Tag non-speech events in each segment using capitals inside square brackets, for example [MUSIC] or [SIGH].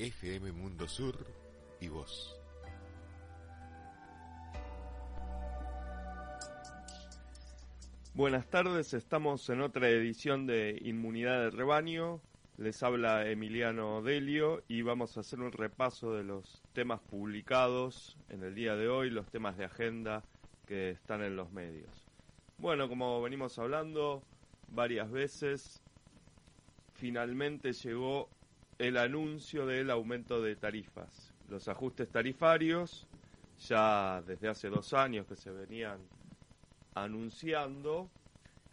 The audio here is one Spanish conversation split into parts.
FM Mundo Sur y vos. Buenas tardes, estamos en otra edición de Inmunidad de Rebaño. Les habla Emiliano Delio y vamos a hacer un repaso de los temas publicados en el día de hoy, los temas de agenda que están en los medios. Bueno, como venimos hablando varias veces, finalmente llegó el anuncio del aumento de tarifas. Los ajustes tarifarios, ya desde hace dos años que se venían anunciando,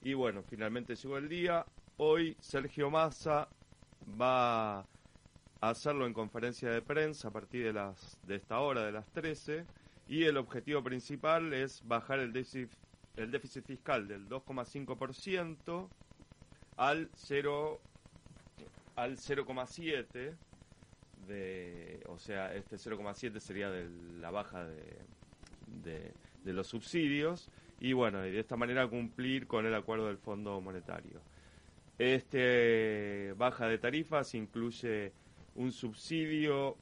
y bueno, finalmente llegó el día. Hoy Sergio Massa va a hacerlo en conferencia de prensa a partir de, las, de esta hora, de las 13, y el objetivo principal es bajar el déficit, el déficit fiscal del 2,5% al 0 al 0,7 de o sea este 0,7 sería de la baja de, de, los subsidios y bueno de esta manera cumplir con el acuerdo del Fondo Monetario. Este baja de tarifas incluye un subsidio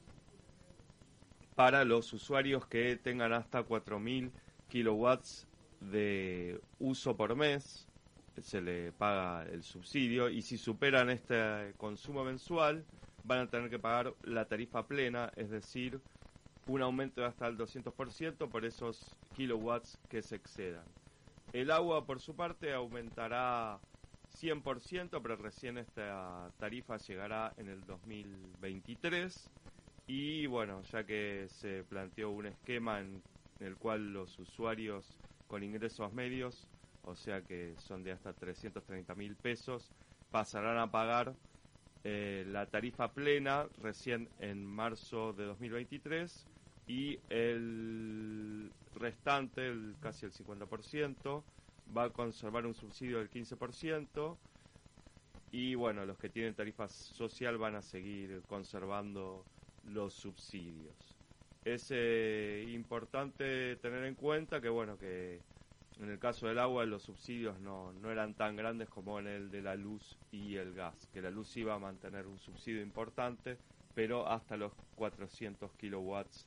para los usuarios que tengan hasta 4.000 kilowatts de uso por mes se le paga el subsidio y si superan este consumo mensual van a tener que pagar la tarifa plena, es decir, un aumento de hasta el 200% por esos kilowatts que se excedan. El agua, por su parte, aumentará 100%, pero recién esta tarifa llegará en el 2023. Y bueno, ya que se planteó un esquema en el cual los usuarios con ingresos medios o sea que son de hasta 330 mil pesos, pasarán a pagar eh, la tarifa plena recién en marzo de 2023 y el restante, el, casi el 50%, va a conservar un subsidio del 15% y bueno, los que tienen tarifa social van a seguir conservando los subsidios. Es eh, importante tener en cuenta que bueno, que en el caso del agua los subsidios no, no eran tan grandes como en el de la luz y el gas, que la luz iba a mantener un subsidio importante, pero hasta los 400 kilowatts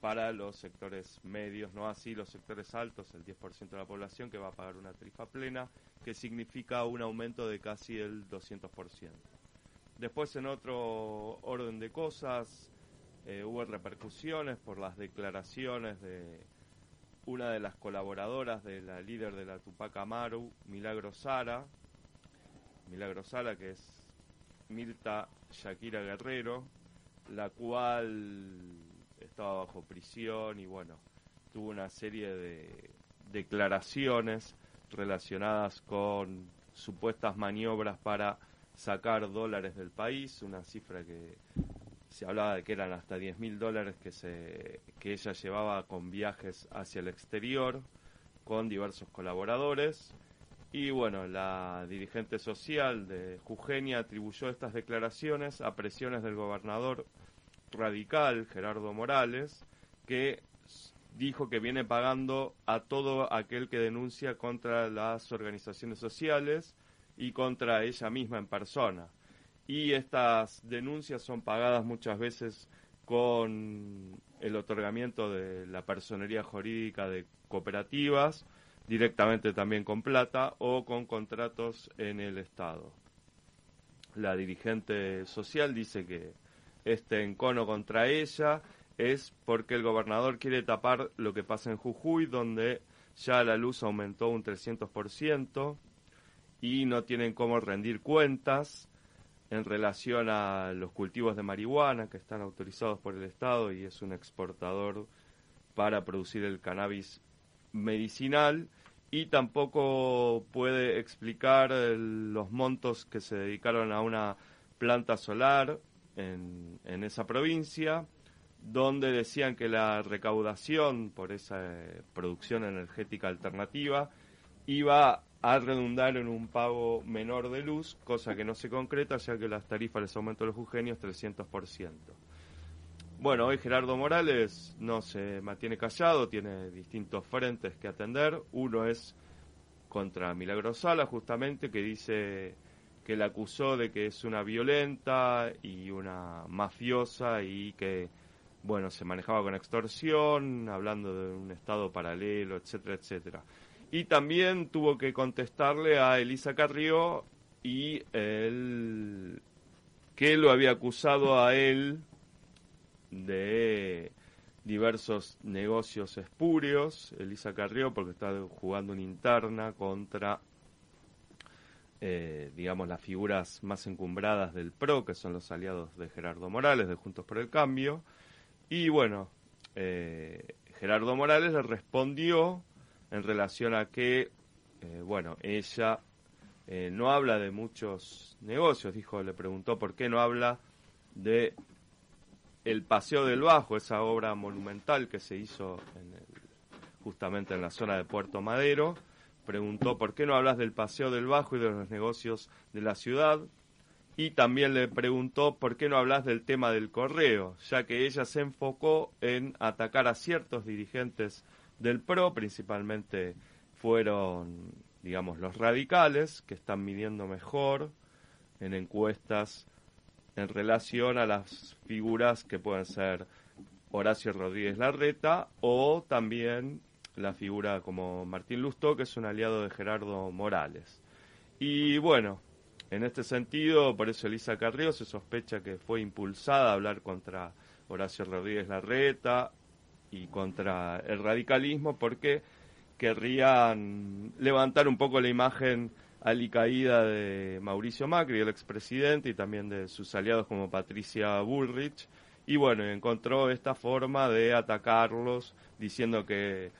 para los sectores medios, no así los sectores altos, el 10% de la población que va a pagar una tarifa plena, que significa un aumento de casi el 200%. Después, en otro orden de cosas, eh, hubo repercusiones por las declaraciones de una de las colaboradoras de la líder de la Tupac Amaru, Milagro Sara, Milagro Sara que es Mirta Shakira Guerrero, la cual estaba bajo prisión y bueno, tuvo una serie de declaraciones relacionadas con supuestas maniobras para sacar dólares del país, una cifra que se hablaba de que eran hasta 10 mil dólares que, se, que ella llevaba con viajes hacia el exterior, con diversos colaboradores. Y bueno, la dirigente social de Jugenia atribuyó estas declaraciones a presiones del gobernador radical, Gerardo Morales, que dijo que viene pagando a todo aquel que denuncia contra las organizaciones sociales y contra ella misma en persona y estas denuncias son pagadas muchas veces con el otorgamiento de la personería jurídica de cooperativas, directamente también con plata o con contratos en el Estado. La dirigente social dice que este encono contra ella es porque el gobernador quiere tapar lo que pasa en Jujuy, donde ya la luz aumentó un 300% y no tienen cómo rendir cuentas en relación a los cultivos de marihuana que están autorizados por el Estado y es un exportador para producir el cannabis medicinal y tampoco puede explicar los montos que se dedicaron a una planta solar en, en esa provincia donde decían que la recaudación por esa eh, producción energética alternativa iba a redundar en un pago menor de luz, cosa que no se concreta ya que las tarifas les aumentó los jujeños 300%. Bueno, hoy Gerardo Morales no se mantiene callado, tiene distintos frentes que atender. Uno es contra Milagro Sala, justamente, que dice que la acusó de que es una violenta y una mafiosa y que, bueno, se manejaba con extorsión, hablando de un estado paralelo, etcétera, etcétera. Y también tuvo que contestarle a Elisa Carrió y él, que lo había acusado a él de diversos negocios espurios. Elisa Carrió, porque está jugando una interna contra, eh, digamos, las figuras más encumbradas del PRO, que son los aliados de Gerardo Morales, de Juntos por el Cambio. Y bueno, eh, Gerardo Morales le respondió en relación a que, eh, bueno, ella no habla de muchos negocios, dijo, le preguntó por qué no habla de el Paseo del Bajo, esa obra monumental que se hizo justamente en la zona de Puerto Madero, preguntó por qué no hablas del Paseo del Bajo y de los negocios de la ciudad, y también le preguntó por qué no hablas del tema del correo, ya que ella se enfocó en atacar a ciertos dirigentes del PRO, principalmente fueron, digamos, los radicales, que están midiendo mejor en encuestas en relación a las figuras que pueden ser Horacio Rodríguez Larreta o también la figura como Martín Lustó, que es un aliado de Gerardo Morales. Y bueno, en este sentido, por eso Elisa Carrió se sospecha que fue impulsada a hablar contra Horacio Rodríguez Larreta y contra el radicalismo porque querrían levantar un poco la imagen alicaída de Mauricio Macri, el expresidente, y también de sus aliados como Patricia Bullrich. Y bueno, encontró esta forma de atacarlos diciendo que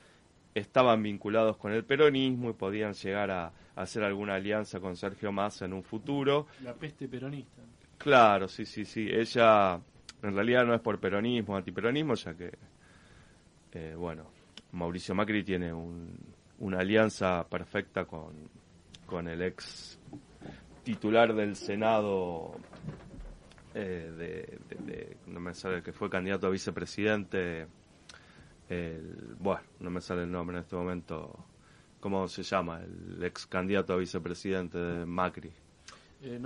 estaban vinculados con el peronismo y podían llegar a, hacer alguna alianza con Sergio Massa en un futuro. La peste peronista. Claro, sí, sí, sí. Ella en realidad no es por peronismo, antiperonismo, ya que, eh, bueno, Mauricio Macri tiene una alianza perfecta con, con el ex titular del Senado, eh, de, no me sale, que fue candidato a vicepresidente, el, bueno, no me sale el nombre en este momento, ¿cómo se llama? El ex candidato a vicepresidente de Macri. Eh,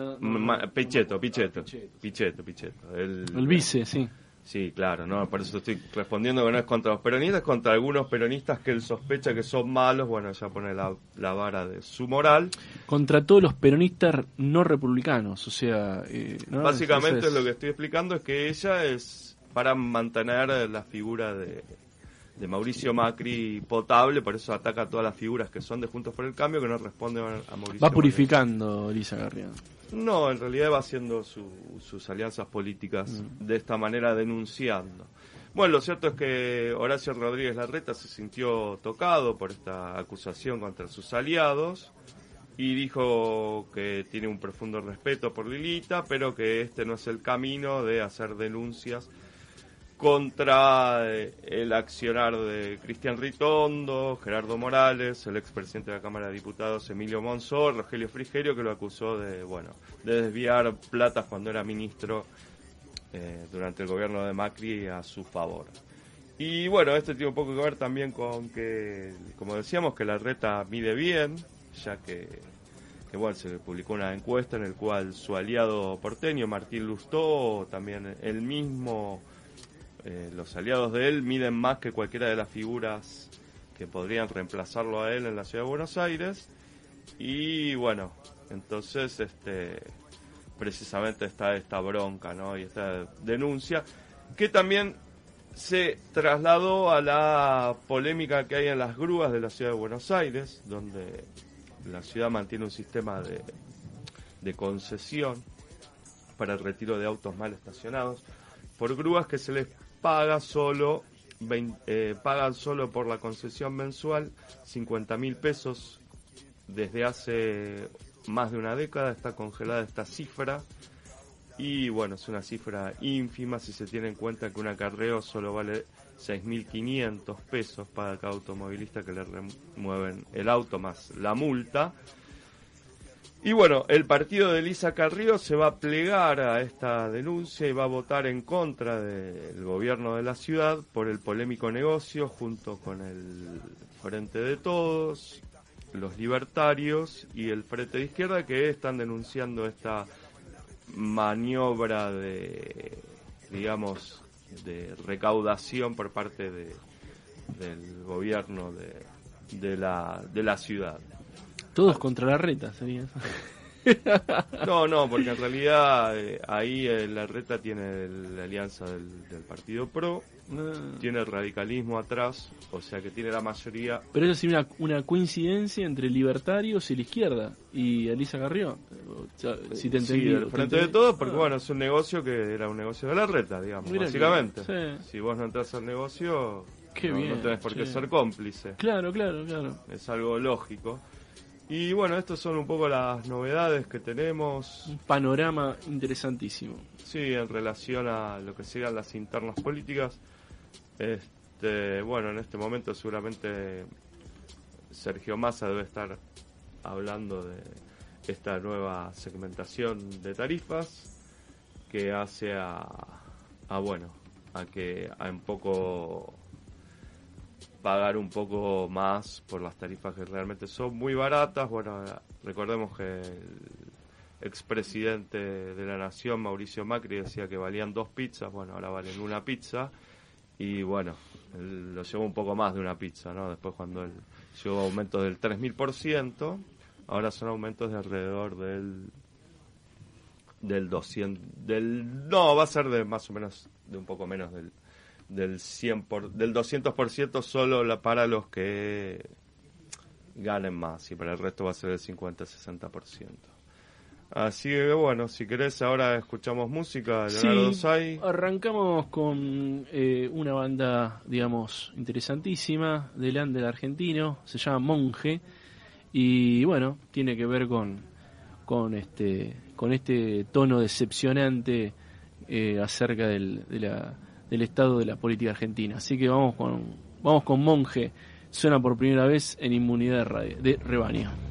Pichetto, Pichetto, Pichetto, Pichetto, el vice, sí. Sí, claro, no, por eso estoy respondiendo que no es contra los peronistas, contra algunos peronistas que él sospecha que son malos, bueno, ya pone la, vara de su moral. Contra todos los peronistas no republicanos, o sea... Eh, Básicamente lo que estoy explicando es que ella es para mantener la figura de, de Mauricio Macri potable, por eso ataca a todas las figuras que son de Juntos por el Cambio, que no responden a Mauricio Va purificando Elisa Garrido. No, en realidad va haciendo sus alianzas políticas mm. de esta manera, denunciando. Bueno, lo cierto es que Horacio Rodríguez Larreta se sintió tocado por esta acusación contra sus aliados y dijo que tiene un profundo respeto por Lilita, pero que este no es el camino de hacer denuncias contra eh, el accionar de Cristian Ritondo, Gerardo Morales, el expresidente de la Cámara de Diputados Emilio Monzó, Rogelio Frigerio, que lo acusó de, bueno, de desviar plata cuando era ministro eh, durante el gobierno de Macri a su favor. Y bueno, este tiene un poco que ver también con que, como decíamos, que la reta mide bien, ya que, que bueno, se publicó una encuesta en el cual su aliado porteño, Martín Lustó, también el mismo eh, los aliados de él miden más que cualquiera de las figuras que podrían reemplazarlo a él en la ciudad de Buenos Aires. Y bueno, entonces este precisamente está esta bronca, ¿no? Y esta denuncia que también se trasladó a la polémica que hay en las grúas de la ciudad de Buenos Aires, donde la ciudad mantiene un sistema de, de concesión para el retiro de autos mal estacionados por grúas que se les paga solo eh, solo por la concesión mensual 50 mil pesos. Desde hace más de una década está congelada esta cifra. Y bueno es una cifra ínfima si se tiene en cuenta que un acarreo solo vale 6.500 pesos para cada automovilista que le remueven el auto más la multa y bueno, el partido de Elisa Carrió se va a plegar a esta denuncia y va a votar en contra del gobierno de la ciudad por el polémico negocio junto con el Frente de Todos, los libertarios y el Frente de Izquierda que están denunciando esta maniobra de, digamos, de recaudación por parte de, del gobierno de, de, la, de la ciudad. Todos contra la reta sería [LAUGHS] No, no, porque en realidad eh, ahí eh, la reta tiene la alianza del, del Partido PRO, tiene el radicalismo atrás, o sea que tiene la mayoría. Pero eso sí una, una coincidencia entre libertarios y la izquierda y Elisa Carrió. si te entendí. Sí, frente de todo, porque ah. bueno, es un negocio que era un negocio de la reta, digamos, básicamente. Si vos no entras al negocio, no, tenés por qué ser cómplice. Claro, claro, claro. Es algo lógico. Y bueno, estas son un poco las novedades que tenemos. Un panorama interesantísimo. Sí, en relación a lo que sean las internas políticas. Este, bueno, en este momento seguramente Sergio Massa debe estar hablando de esta nueva segmentación de tarifas que hace a, a bueno, a que a un poco pagar un poco más por las tarifas que realmente son muy baratas. Bueno, recordemos que el expresidente de la Nación, Mauricio Macri, decía que valían dos pizzas, bueno, ahora valen una pizza. Y bueno, lo llevó un poco más de una pizza, ¿no? Después cuando él llegó aumentos del 3.000%, ahora son aumentos de alrededor del del 200 del no va a ser de más o menos de un poco menos del del 100 por, del 200% solo la, para los que ganen más y para el resto va a ser el 50-60%. Así que bueno, si querés ahora escuchamos música, Leonardo sí, Arrancamos con eh, una banda, digamos, interesantísima del under argentino, se llama Monje y bueno, tiene que ver con con este con este tono decepcionante eh, acerca del, de la del estado de la política argentina. Así que vamos con, vamos con Monje. Suena por primera vez en Inmunidad de, de Rebaño.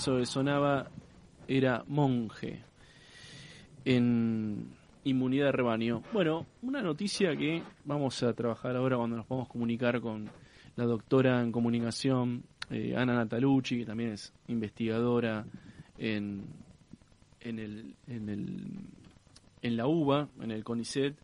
Eso sonaba era monje en inmunidad de rebaño. Bueno, una noticia que vamos a trabajar ahora cuando nos podamos comunicar con la doctora en comunicación eh, Ana Natalucci, que también es investigadora en, en, el, en, el, en la UBA, en el CONICET,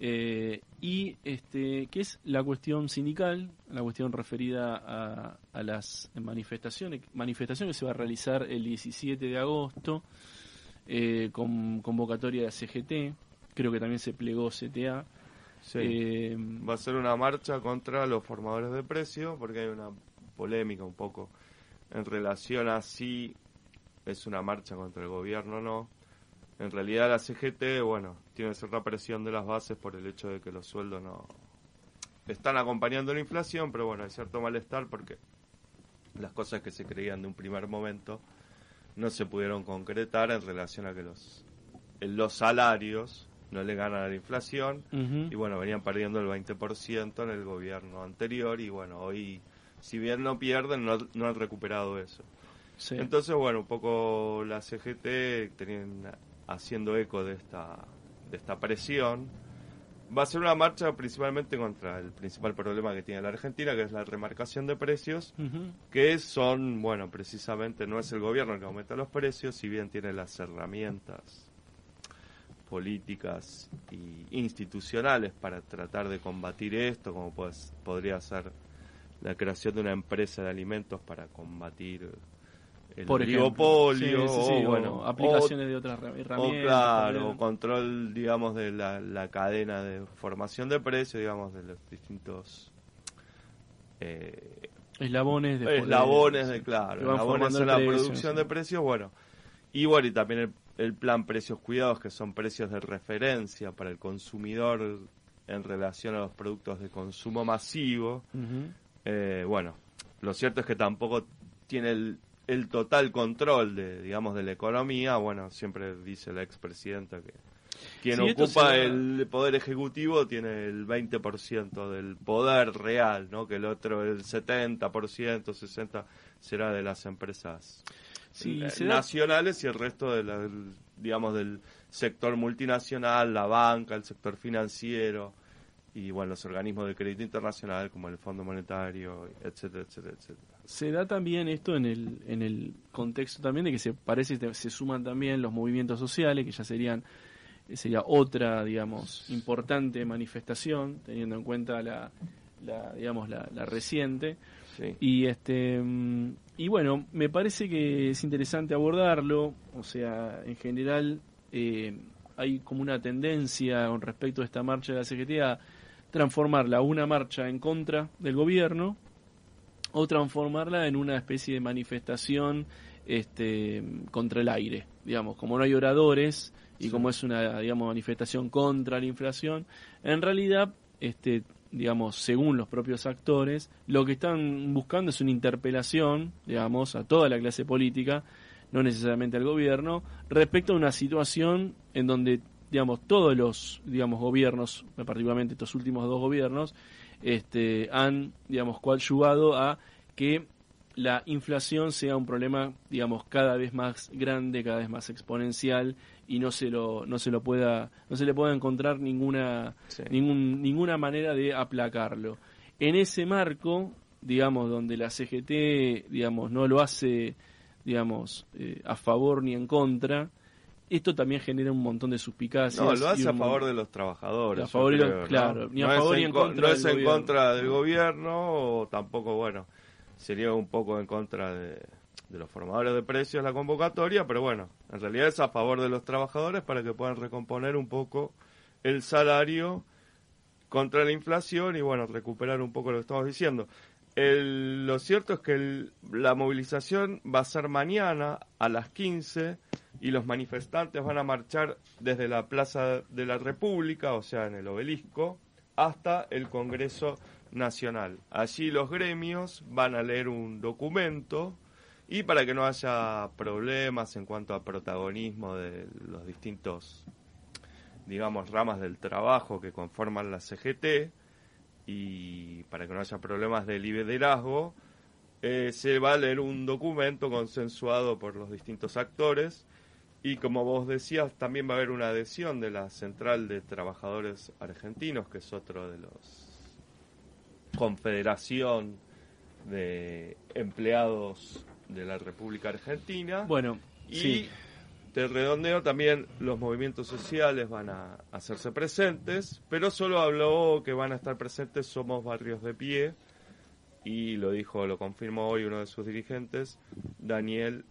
eh, y este, que es la cuestión sindical, la cuestión referida a, a las manifestaciones, manifestación que se va a realizar el 17 de agosto, eh, con convocatoria de CGT, creo que también se plegó CTA. Eh, va a ser una marcha contra los formadores de precios, porque hay una polémica un poco en relación a si es una marcha contra el gobierno o no. En realidad la CGT, bueno, tiene cierta presión de las bases por el hecho de que los sueldos no están acompañando la inflación, pero bueno, hay cierto malestar porque las cosas que se creían de un primer momento no se pudieron concretar en relación a que los, los salarios no le ganan a la inflación y bueno, venían perdiendo el 20% en el gobierno anterior y bueno, hoy si bien no pierden, no, no han recuperado eso. Entonces, bueno, un poco la CGT tenían, haciendo eco de esta, de esta presión. Va a ser una marcha principalmente contra el principal problema que tiene la Argentina, que es la remarcación de precios, que son, bueno, precisamente no es el gobierno el que aumenta los precios, si bien tiene las herramientas políticas y institucionales para tratar de combatir esto, como pues, podría ser la creación de una empresa de alimentos para combatir el Por oligopolio, o, bueno, aplicaciones de otras herramientas. O claro, control, digamos, de la, cadena de formación de precios, digamos, de los distintos... Eh, eslabones de eslabones de, claro eslabones en la producción de precios bueno y bueno y también el, el, plan precios cuidados que son precios de referencia para el consumidor en relación a los productos de consumo masivo. Eh, bueno, lo cierto es que tampoco tiene el, total control de, digamos, de la economía. Bueno, siempre dice la expresidenta que quien ocupa el poder ejecutivo tiene el 20% del poder real, ¿no? Que el otro, el 70%, 60% será de las empresas eh, nacionales y el resto de la, digamos, del sector multinacional, la banca, el sector financiero y bueno, los organismos de crédito internacional como el Fondo Monetario, etcétera, etcétera, etcétera. Se da también esto en el, en el contexto también de que se parece se suman también los movimientos sociales, que ya serían sería otra, digamos, importante manifestación, teniendo en cuenta la, la digamos, la, reciente. Y este y bueno, me parece que es interesante abordarlo, o sea, en general eh, hay como una tendencia con respecto a esta marcha de la Secretaría transformarla una marcha en contra del gobierno o transformarla en una especie de manifestación este, contra el aire, digamos, como no hay oradores y como es una, digamos, manifestación contra la inflación, en realidad, este, digamos, según los propios actores, lo que están buscando es una interpelación, digamos, a toda la clase política, no necesariamente al gobierno, respecto a una situación en donde digamos, todos los, digamos, gobiernos, particularmente estos últimos dos gobiernos, este, han, digamos, coadyuvado a que la inflación sea un problema, digamos, cada vez más grande, cada vez más exponencial y no se lo, no se lo pueda, no se le pueda encontrar ninguna, ningún, ninguna manera de aplacarlo. En ese marco, digamos, donde la CGT, digamos, no lo hace, digamos, eh, a favor ni en contra, esto también genera un montón de suspicacias. No, lo hace a favor de los trabajadores. A favor claro, ni a favor ni en contra. No es en contra del gobierno, o tampoco, bueno, sería un poco en contra de, los formadores de precios la convocatoria, pero bueno, en realidad es a favor de los trabajadores para que puedan recomponer un poco el salario contra la inflación y bueno, recuperar un poco lo que estamos diciendo. Lo cierto es que la movilización va a ser mañana a las 15 y los manifestantes van a marchar desde la Plaza de la República, o sea, en el obelisco, hasta el Congreso Nacional. Allí los gremios van a leer un documento y para que no haya problemas en cuanto a protagonismo de los distintos, digamos, ramas del trabajo que conforman la CGT y para que no haya problemas de liderazgo, eh, se va a leer un documento consensuado por los distintos actores y como vos decías, también va a haber una adhesión de la Central de Trabajadores Argentinos, que es otro de los confederación de empleados de la República Argentina. Bueno, y sí. De redondeo también los movimientos sociales van a hacerse presentes, pero solo habló que van a estar presentes Somos Barrios de Pie y lo dijo, lo confirmó hoy uno de sus dirigentes, Daniel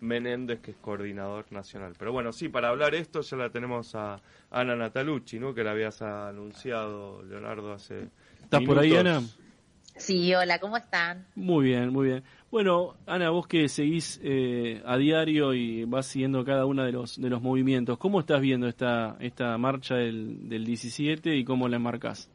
Menéndez, que es coordinador nacional. Pero bueno, sí, para hablar esto ya la tenemos a Ana Natalucci, ¿no? Que la habías anunciado, Leonardo, hace ¿Estás por ahí. Ana? Sí, hola, ¿cómo están? Muy bien, muy bien. Bueno, Ana, vos que seguís eh, a diario y vas siguiendo cada uno de los de los movimientos, ¿cómo estás viendo esta esta marcha del, del 17 y cómo la enmarcás?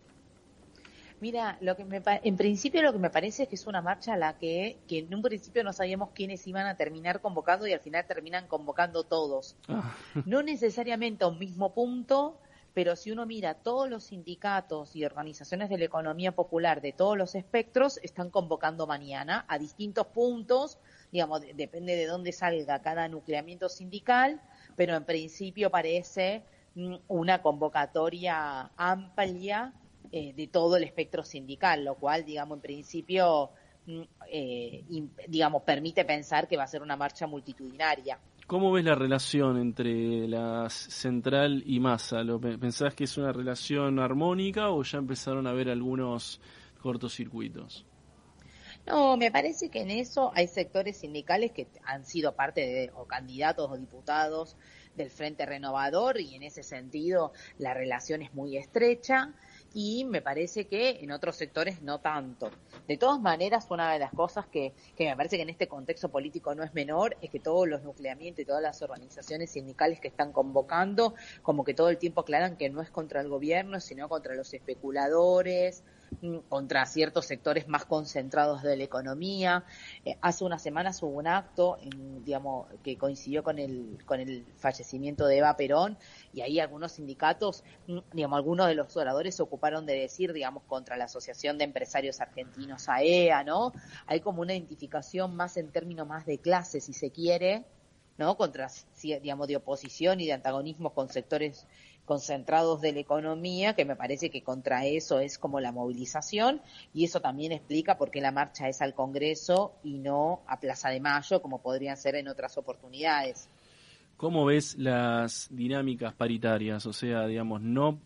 Mira, lo que me en principio lo que me parece es que es una marcha a la que, que en un principio no sabíamos quiénes iban a terminar convocando y al final terminan convocando todos. Ah, No necesariamente a un mismo punto, pero si uno mira todos los sindicatos y organizaciones de la economía popular de todos los espectros, están convocando mañana a distintos puntos, digamos, de- depende de dónde salga cada nucleamiento sindical, pero en principio parece mm, una convocatoria amplia eh, de todo el espectro sindical, lo cual, digamos, en principio, mm, eh, digamos, permite pensar que va a ser una marcha multitudinaria. ¿Cómo ves la relación entre la central y masa? ¿Lo, pe- ¿Pensás que es una relación armónica o ya empezaron a haber algunos cortocircuitos? No, me parece que en eso hay sectores sindicales que han sido parte de, o candidatos o diputados del Frente Renovador y en ese sentido la relación es muy estrecha y me parece que en otros sectores no tanto. De todas maneras, una de las cosas que, que me parece que en este contexto político no es menor es que todos los nucleamientos y todas las organizaciones sindicales que están convocando, como que todo el tiempo aclaran que no es contra el gobierno, sino contra los especuladores, contra ciertos sectores más concentrados de la economía. Eh, hace unas semanas hubo un acto, en, digamos, que coincidió con el con el fallecimiento de Eva Perón y ahí algunos sindicatos, mm, digamos, algunos de los oradores se ocuparon de decir, digamos, contra la Asociación de Empresarios Argentinos AEA, ¿no? Hay como una identificación más en términos más de clase, si se quiere, ¿no? Contra, digamos, de oposición y de antagonismo con sectores concentrados de la economía, que me parece que contra eso es como la movilización, y eso también explica por qué la marcha es al Congreso y no a Plaza de Mayo, como podrían ser en otras oportunidades. ¿Cómo ves las dinámicas paritarias? O sea, digamos, no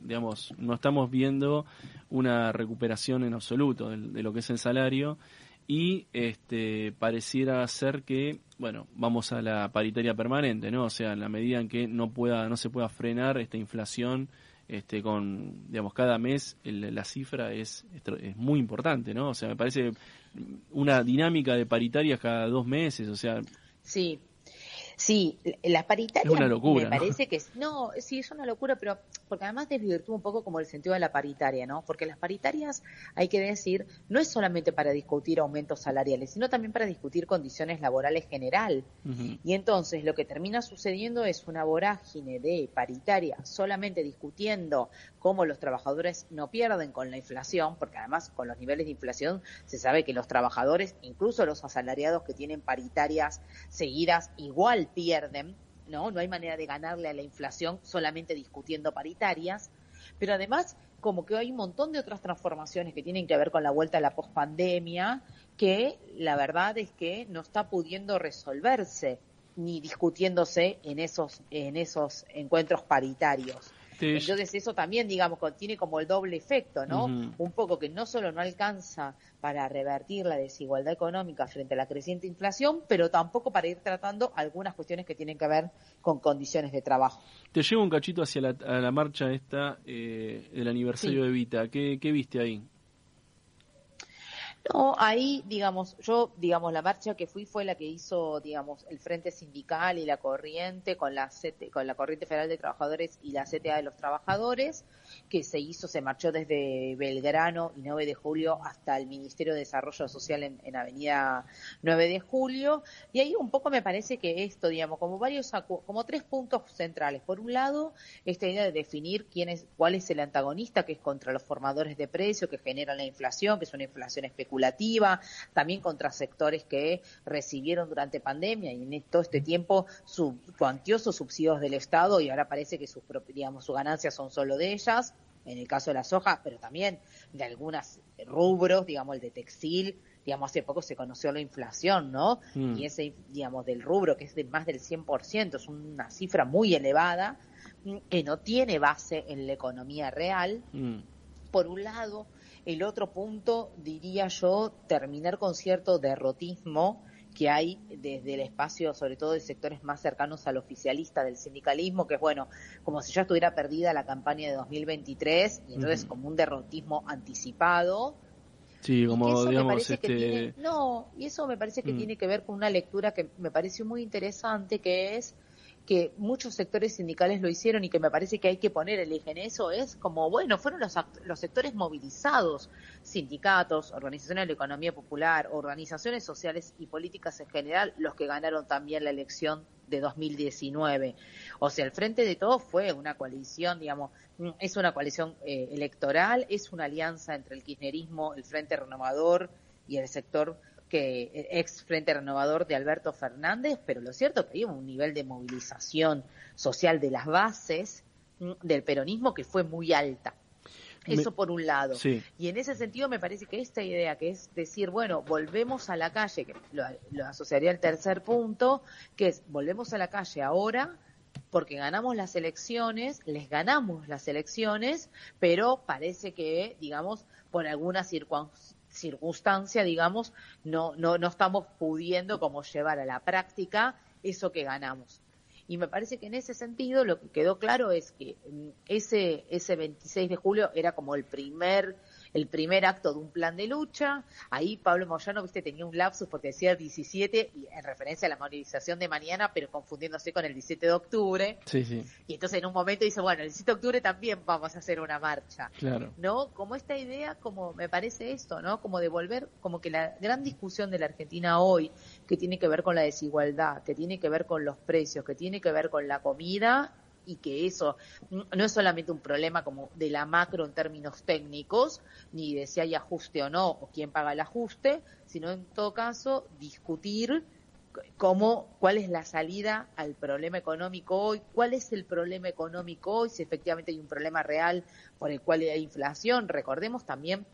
digamos, no estamos viendo una recuperación en absoluto de, de lo que es el salario y este pareciera ser que, bueno, vamos a la paritaria permanente, ¿no? O sea, en la medida en que no pueda no se pueda frenar esta inflación este con digamos cada mes el- la cifra es es muy importante, ¿no? O sea, me parece una dinámica de paritarias cada dos meses, o sea, Sí, sí, la paritaria Es una locura, me ¿no? parece que es, no, sí es una locura, pero porque además desvirtúa un poco como el sentido de la paritaria, ¿no? Porque las paritarias, hay que decir, no es solamente para discutir aumentos salariales, sino también para discutir condiciones laborales general. Y entonces lo que termina sucediendo es una vorágine de paritaria, solamente discutiendo cómo los trabajadores no pierden con la inflación, porque además con los niveles de inflación se sabe que los trabajadores, incluso los asalariados que tienen paritarias seguidas, igual pierden, ¿no? No hay manera de ganarle a la inflación solamente discutiendo paritarias, pero además como que hay un montón de otras transformaciones que tienen que ver con la vuelta a la pospandemia, que la verdad es que no está pudiendo resolverse ni discutiéndose en esos en esos encuentros paritarios. Te- Entonces eso también, digamos, tiene como el doble efecto, ¿no? Un poco que no solo no alcanza para revertir la desigualdad económica frente a la creciente inflación, pero tampoco para ir tratando algunas cuestiones que tienen que ver con condiciones de trabajo. Te llevo un cachito hacia la, a la marcha esta eh, del aniversario Sí. de Vita. ¿Qué, qué viste ahí? No, ahí, digamos, yo, digamos, la marcha que fui fue la que hizo, digamos, el Frente Sindical y la Corriente con la CT con la Corriente Federal de Trabajadores y la CTA de los Trabajadores. Que se hizo, se marchó desde Belgrano y 9 de julio hasta el Ministerio de Desarrollo Social en, Avenida 9 de julio. Y ahí un poco me parece que esto, digamos, como varios, como tres puntos centrales. Por un lado, esta idea de definir quién es, cuál es el antagonista, que es contra los formadores de precios que generan la inflación, que es una inflación especulativa, también contra sectores que recibieron durante pandemia y en todo este tiempo su cuantiosos subsidios del Estado y ahora parece que sus, digamos, sus ganancias son solo de ellas, en el caso de la soja, pero también de algunos rubros, digamos, el de textil, digamos, hace poco se conoció la inflación, ¿no? Mm. Y ese, digamos, del rubro que es de más del 100%, es una cifra muy elevada, mm, que no tiene base en la economía real, mm. por un lado. El otro punto, diría yo, terminar con cierto derrotismo que hay desde el espacio, sobre todo de sectores más cercanos al oficialista del sindicalismo, que es bueno, como si ya estuviera perdida la campaña de 2023 y entonces como un derrotismo anticipado. Sí, como digamos, este... no, y eso me parece que mm. tiene que ver con una lectura que me pareció muy interesante, que es que muchos sectores sindicales lo hicieron y que me parece que hay que poner el eje en eso es como, bueno, fueron los, los sectores movilizados, sindicatos, organizaciones de la economía popular, organizaciones sociales y políticas en general, los que ganaron también la elección de 2019. O sea, el Frente de Todos fue una coalición, digamos, es una coalición eh, electoral, es una alianza entre el kirchnerismo, el Frente Renovador y el sector que ex Frente Renovador de Alberto Fernández, pero lo cierto es que hay un nivel de movilización social de las bases mm, del peronismo que fue muy alta. Eso por un lado. Y en ese sentido me parece que esta idea, que es decir, bueno, volvemos a la calle, que lo, lo asociaría al tercer punto, que es volvemos a la calle ahora porque ganamos las elecciones, les ganamos las elecciones, pero parece que, digamos, por alguna circunstancia circunstancia, digamos, no, no, no estamos pudiendo como llevar a la práctica eso que ganamos. Y me parece que en ese sentido lo que quedó claro es que mm, ese, ese 26 de julio era como el primer el primer acto de un plan de lucha. Ahí Pablo Moyano, viste, tenía un lapsus porque decía 17 y en referencia a la movilización de mañana, pero confundiéndose con el 17 de octubre. Sí, sí. Y entonces en un momento dice, bueno, el 17 de octubre también vamos a hacer una marcha. Claro. ¿No? Como esta idea, como me parece esto, ¿no? Como de volver, como que la gran discusión de la Argentina hoy, que tiene que ver con la desigualdad, que tiene que ver con los precios, que tiene que ver con la comida, y que eso no es solamente un problema como de la macro en términos técnicos, ni de si hay ajuste o no, o quién paga el ajuste, sino en todo caso discutir cómo, cuál es la salida al problema económico hoy, cuál es el problema económico hoy, si efectivamente hay un problema real por el cual hay inflación. Recordemos también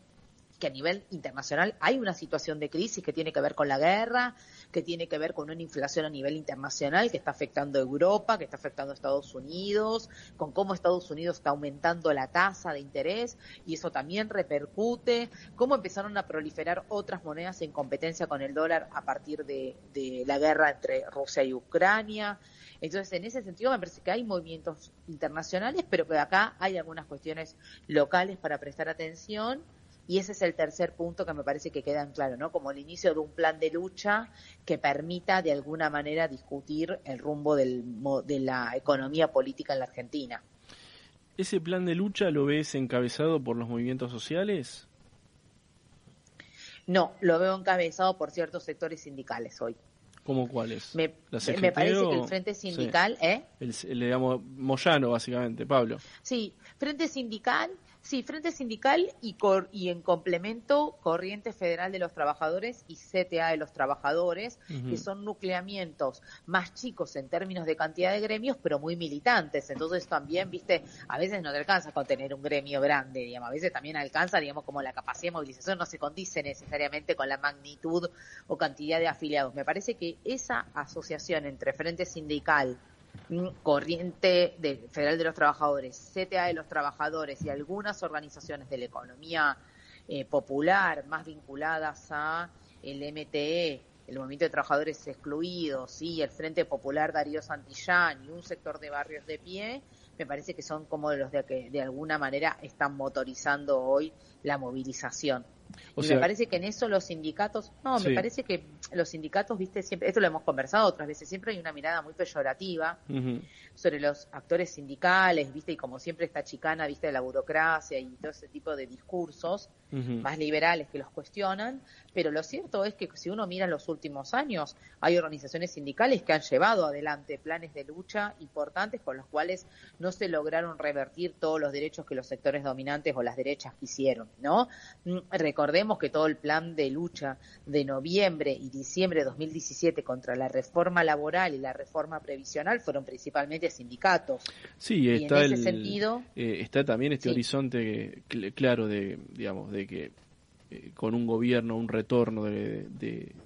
que a nivel internacional hay una situación de crisis que tiene que ver con la guerra, que tiene que ver con una inflación a nivel internacional que está afectando a Europa, que está afectando a Estados Unidos, con cómo Estados Unidos está aumentando la tasa de interés y eso también repercute, cómo empezaron a proliferar otras monedas en competencia con el dólar a partir de, de la guerra entre Rusia y Ucrania. Entonces, en ese sentido, me parece que hay movimientos internacionales, pero que acá hay algunas cuestiones locales para prestar atención y ese es el tercer punto que me parece que queda en claro, ¿no? Como el inicio de un plan de lucha que permita de alguna manera discutir el rumbo del, de la economía política en la Argentina. ¿Ese plan de lucha lo ves encabezado por los movimientos sociales? No, lo veo encabezado por ciertos sectores sindicales hoy. ¿Cómo cuáles? Me, me parece que el Frente Sindical, ¿eh? El, le llamo Moyano, básicamente, Pablo. Sí, Frente Sindical, Sí, Frente Sindical y, y en complemento Corriente Federal de los Trabajadores y CTA de los Trabajadores, que son nucleamientos más chicos en términos de cantidad de gremios, pero muy militantes. Entonces también, viste, a veces no te alcanza con tener un gremio grande, digamos, a veces también alcanza, digamos, como la capacidad de movilización no se condice necesariamente con la magnitud o cantidad de afiliados. Me parece que esa asociación entre Frente Sindical, corriente de, federal de los trabajadores, CTA de los trabajadores y algunas organizaciones de la economía eh, popular más vinculadas a el MTE, el Movimiento de Trabajadores Excluidos y el Frente Popular Darío Santillán y un sector de barrios de pie, me parece que son como los de que de alguna manera están motorizando hoy la movilización. Y me parece que en eso los sindicatos, no, me parece que los sindicatos, viste, siempre, esto lo hemos conversado otras veces, siempre hay una mirada muy peyorativa sobre los actores sindicales, viste, y como siempre esta chicana, viste, de la burocracia y todo ese tipo de discursos más liberales que los cuestionan, pero lo cierto es que si uno mira los últimos años, hay organizaciones sindicales que han llevado adelante planes de lucha importantes con los cuales no se lograron revertir todos los derechos que los sectores dominantes o las derechas quisieron, ¿no? Mm, recordemos que todo el plan de lucha de noviembre y diciembre de 2017 contra la reforma laboral y la reforma previsional fueron principalmente sindicatos. Sí, está en ese sentido eh, está también este horizonte claro de digamos de que eh, con un gobierno, un retorno de,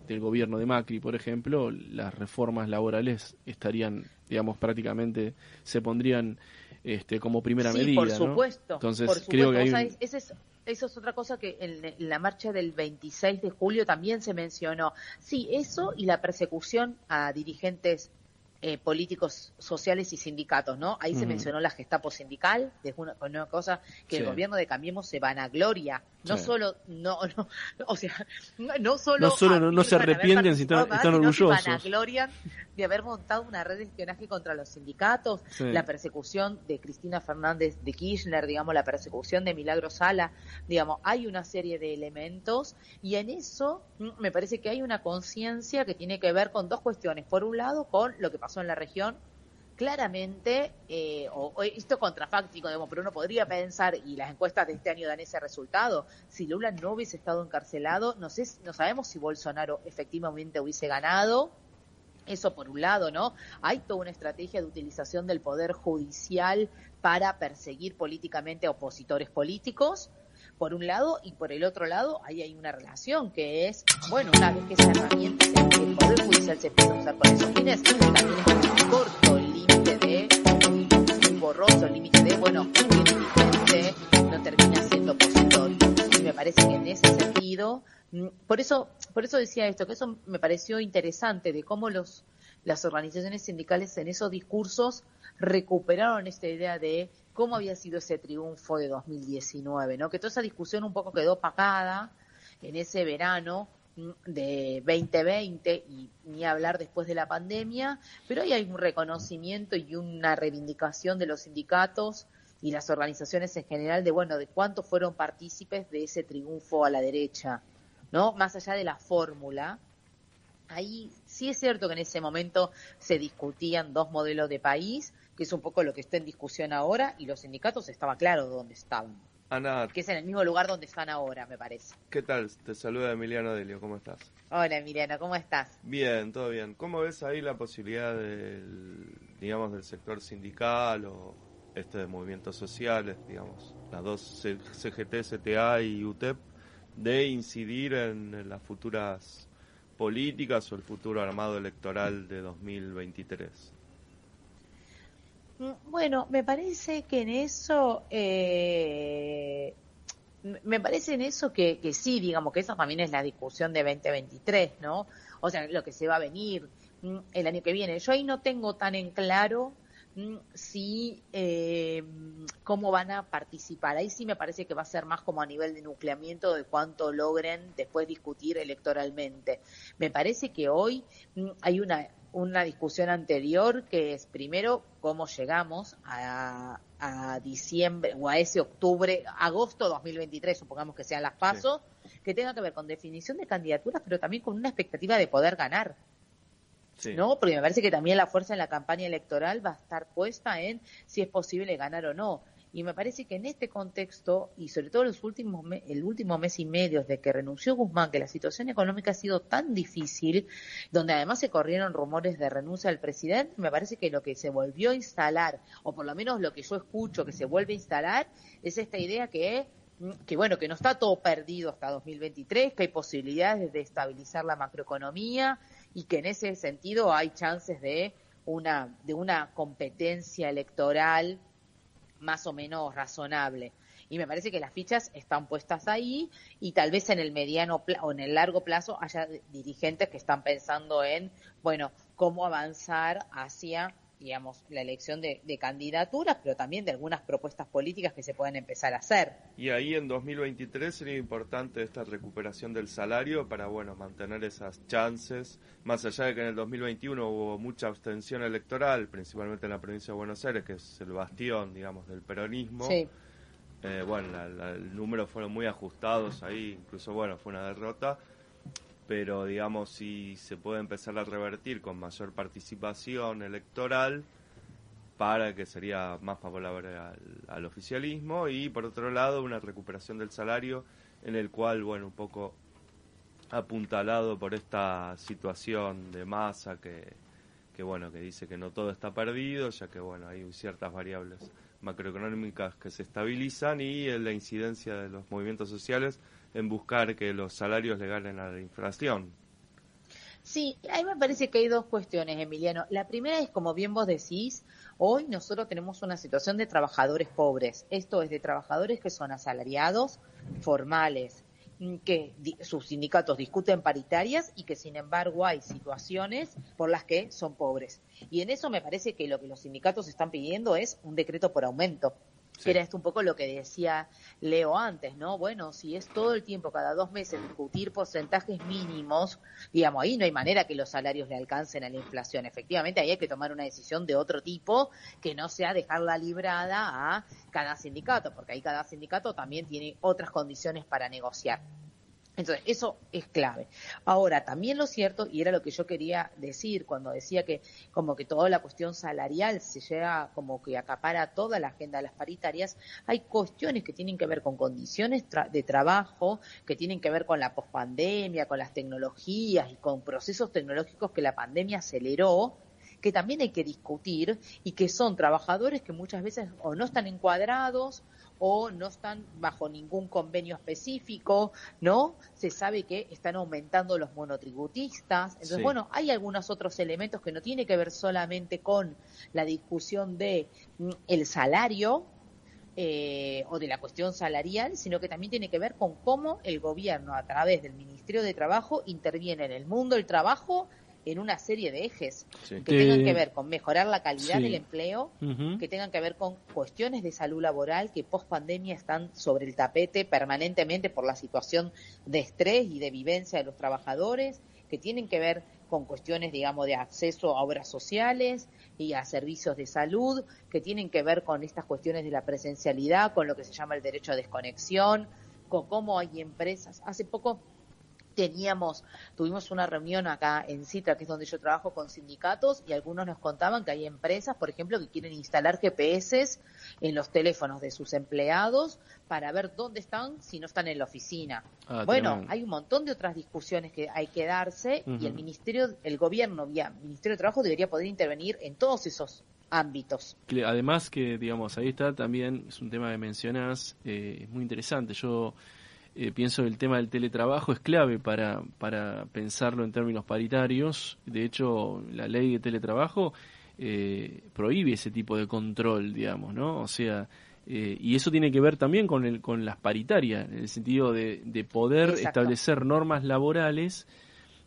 del gobierno de Macri, por ejemplo, las reformas laborales estarían, digamos, prácticamente se pondrían este, como primera sí, medida. Por supuesto. Entonces, creo que hay... eso es otra cosa que en la marcha del 26 de julio también se mencionó. Sí, eso y la persecución a dirigentes eh, políticos sociales y sindicatos, ¿no? Ahí se mencionó la Gestapo sindical, es una, una cosa que el gobierno de Cambiemos se vanagloria, no solo, no, [LAUGHS] no, o sea, no, solo, no, solo no, se arrepienten, sino están, orgullosos. Se vanaglorian de haber montado una red de espionaje contra los sindicatos, la persecución de Cristina Fernández de Kirchner, digamos, la persecución de Milagro Sala, digamos, hay una serie de elementos y en eso mm, me parece que hay una conciencia que tiene que ver con dos cuestiones. Por un lado, con lo que pasó en la región, claramente, eh, o, esto contrafáctico, digamos, pero uno podría pensar, y las encuestas de este año dan ese resultado, si Lula no hubiese estado encarcelado, no, sé, no sabemos si Bolsonaro efectivamente hubiese ganado, eso por un lado, ¿no? Hay toda una estrategia de utilización del poder judicial para perseguir políticamente a opositores políticos, por un lado, y por el otro lado, ahí hay una relación que es, bueno, una vez que esa herramienta, el Poder Judicial se empieza a usar con esos fines, también es muy corto el límite de, un borroso el límite de, bueno, el no termina siendo opositor. Y me parece que en ese sentido, mm, por eso, por eso decía esto, que eso me pareció interesante de cómo los, las organizaciones sindicales en esos discursos recuperaron esta idea de cómo había sido ese triunfo de 2019, ¿no? Que toda esa discusión un poco quedó apagada en ese verano de 2020 y ni hablar después de la pandemia, pero ahí hay un reconocimiento y una reivindicación de los sindicatos y las organizaciones en general de bueno, de cuántos fueron partícipes de ese triunfo a la derecha, ¿no? Más allá de la fórmula, ahí sí es cierto que en ese momento se discutían dos modelos de país, que es un poco lo que está en discusión ahora, y los sindicatos estaba claro dónde estaban. Ana. Que es en el mismo lugar donde están ahora, me parece. ¿Qué tal? Te saluda Emiliano Delio, ¿cómo estás? Hola Emiliano, ¿cómo estás? Bien, todo bien. ¿Cómo ves ahí la posibilidad del, digamos, del sector sindical o este de movimientos sociales, digamos, las dos CGT, CTA y UTEP, de incidir en las futuras políticas o el futuro armado electoral de 2023? Mm, bueno, me parece que en eso, eh, me parece en eso que, que sí, digamos que eso también es la discusión de 2023, ¿no? O sea, lo que se va a venir mm, el año que viene. Yo ahí no tengo tan en claro mm, si eh, cómo van a participar. Ahí sí me parece que va a ser más como a nivel de nucleamiento de cuánto logren después discutir electoralmente. Me parece que hoy hay una una discusión anterior que es primero cómo llegamos a, diciembre o a ese octubre, agosto 2023, supongamos que sean las pasos, que tenga que ver con definición de candidaturas, pero también con una expectativa de poder ganar. ¿No? Porque me parece que también la fuerza en la campaña electoral va a estar puesta en si es posible ganar o no. Y me parece que en este contexto, y sobre todo los últimos el último mes y medio desde que renunció Guzmán, que la situación económica ha sido tan difícil, donde además se corrieron rumores de renuncia del presidente, me parece que lo que se volvió a instalar, o por lo menos lo que yo escucho que se vuelve a instalar, es esta idea que que bueno, que no está todo perdido hasta 2023, que hay posibilidades de estabilizar la macroeconomía y que en ese sentido hay chances de una de una competencia electoral más o menos razonable. Y me parece que las fichas están puestas ahí y tal vez en el mediano o en el largo plazo haya dirigentes que están pensando en, bueno, cómo avanzar hacia digamos, la elección de, candidaturas, pero también de algunas propuestas políticas que se pueden empezar a hacer. Y ahí en 2023 sería importante esta recuperación del salario para, bueno, mantener esas chances, más allá de que en el 2021 hubo mucha abstención electoral, principalmente en la provincia de Buenos Aires, que es el bastión, digamos, del peronismo. Sí. Eh, bueno, el número fueron muy ajustados ahí, incluso, bueno, fue una derrota pero digamos si se puede empezar a revertir con mayor participación electoral para que sería más favorable al, oficialismo y por otro lado una recuperación del salario en el cual bueno un poco apuntalado por esta situación de masa que, que bueno que dice que no todo está perdido ya que bueno hay ciertas variables macroeconómicas que se estabilizan y la incidencia de los movimientos sociales en buscar que los salarios le ganen a la inflación. Sí, a mí me parece que hay dos cuestiones, Emiliano. La primera es, como bien vos decís, hoy nosotros tenemos una situación de trabajadores pobres. Esto es de trabajadores que son asalariados, formales, que sus sindicatos discuten paritarias y que sin embargo hay situaciones por las que son pobres. Y en eso me parece que lo que los sindicatos están pidiendo es un decreto por aumento. Era esto un poco lo que decía Leo antes, ¿no? Bueno, si es todo el tiempo, cada dos meses, discutir porcentajes mínimos, digamos, ahí no hay manera que los salarios le alcancen a la inflación. Efectivamente, ahí hay que tomar una decisión de otro tipo que no sea dejarla librada a cada sindicato, porque ahí cada sindicato también tiene otras condiciones para negociar. Entonces, eso es clave. Ahora, también lo cierto, y era lo que yo quería decir cuando decía que como que toda la cuestión salarial se llega como que acapara toda la agenda de las paritarias, hay cuestiones que tienen que ver con condiciones de trabajo, que tienen que ver con la pospandemia, con las tecnologías y con procesos tecnológicos que la pandemia aceleró, que también hay que discutir y que son trabajadores que muchas veces o no están encuadrados o no están bajo ningún convenio específico, ¿no? Se sabe que están aumentando los monotributistas. Entonces, bueno, hay algunos otros elementos que no tiene que ver solamente con la discusión de mm, el salario, eh, o de la cuestión salarial, sino que también tiene que ver con cómo el gobierno, a través del Ministerio de Trabajo, interviene en el mundo del trabajo en una serie de ejes que tengan que ver con mejorar la calidad del empleo, que tengan que ver con cuestiones de salud laboral que post pandemia están sobre el tapete permanentemente por la situación de estrés y de vivencia de los trabajadores, que tienen que ver con cuestiones, digamos, de acceso a obras sociales y a servicios de salud, que tienen que ver con estas cuestiones de la presencialidad, con lo que se llama el derecho a desconexión, con cómo hay empresas. Hace poco teníamos, tuvimos una reunión acá en Citra, que es donde yo trabajo con sindicatos, y algunos nos contaban que hay empresas, por ejemplo, que quieren instalar GPS en los teléfonos de sus empleados para ver dónde están si no están en la oficina. Ah, bueno, hay un montón de otras discusiones que hay que darse y el ministerio, el gobierno vía Ministerio de Trabajo debería poder intervenir en todos esos ámbitos. Además que, digamos, ahí está también, es un tema que mencionas, eh, es muy interesante. Yo eh, pienso que el tema del teletrabajo es clave para, para pensarlo en términos paritarios. De hecho, la ley de teletrabajo eh, prohíbe ese tipo de control, digamos, ¿no? O sea, eh, y eso tiene que ver también con, el, con las paritarias, en el sentido de, de poder establecer normas laborales.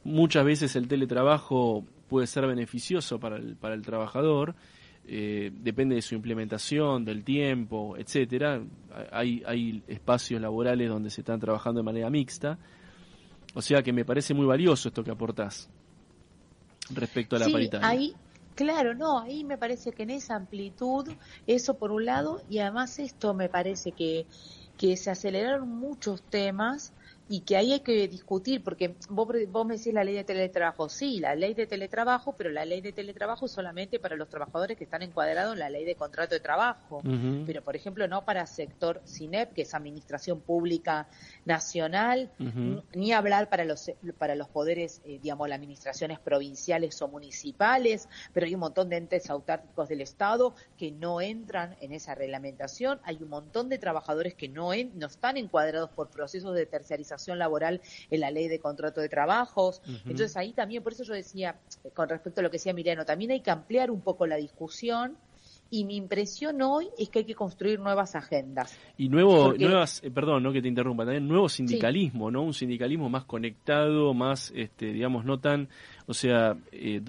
Muchas veces el teletrabajo puede ser beneficioso para el, para el trabajador, eh, depende de su implementación, del tiempo, etcétera. Hay, hay espacios laborales donde se están trabajando de manera mixta. O sea que me parece muy valioso esto que aportás respecto a la sí, paritaria. Ahí, claro, no, ahí me parece que en esa amplitud, eso por un lado, y además esto me parece que, que se aceleraron muchos temas y que ahí hay que discutir, porque vos, vos me decís la ley de teletrabajo, sí, la ley de teletrabajo, pero la ley de teletrabajo es solamente para los trabajadores que están encuadrados en la ley de contrato de trabajo, pero por ejemplo no para sector CINEP, que es Administración Pública Nacional, ni hablar para los, para los poderes, eh, digamos, las administraciones provinciales o municipales, pero hay un montón de entes autárquicos del Estado que no entran en esa reglamentación, hay un montón de trabajadores que no, no están encuadrados por procesos de terciarización laboral en la ley de contrato de trabajos. Entonces ahí también, por eso yo decía, con respecto a lo que decía Miriano, también hay que ampliar un poco la discusión y mi impresión hoy es que hay que construir nuevas agendas. Y nuevo, nuevas, eh, perdón, no que te interrumpa, también nuevo sindicalismo, ¿no? Un sindicalismo más conectado, más, este, digamos, no tan, o sea, eh,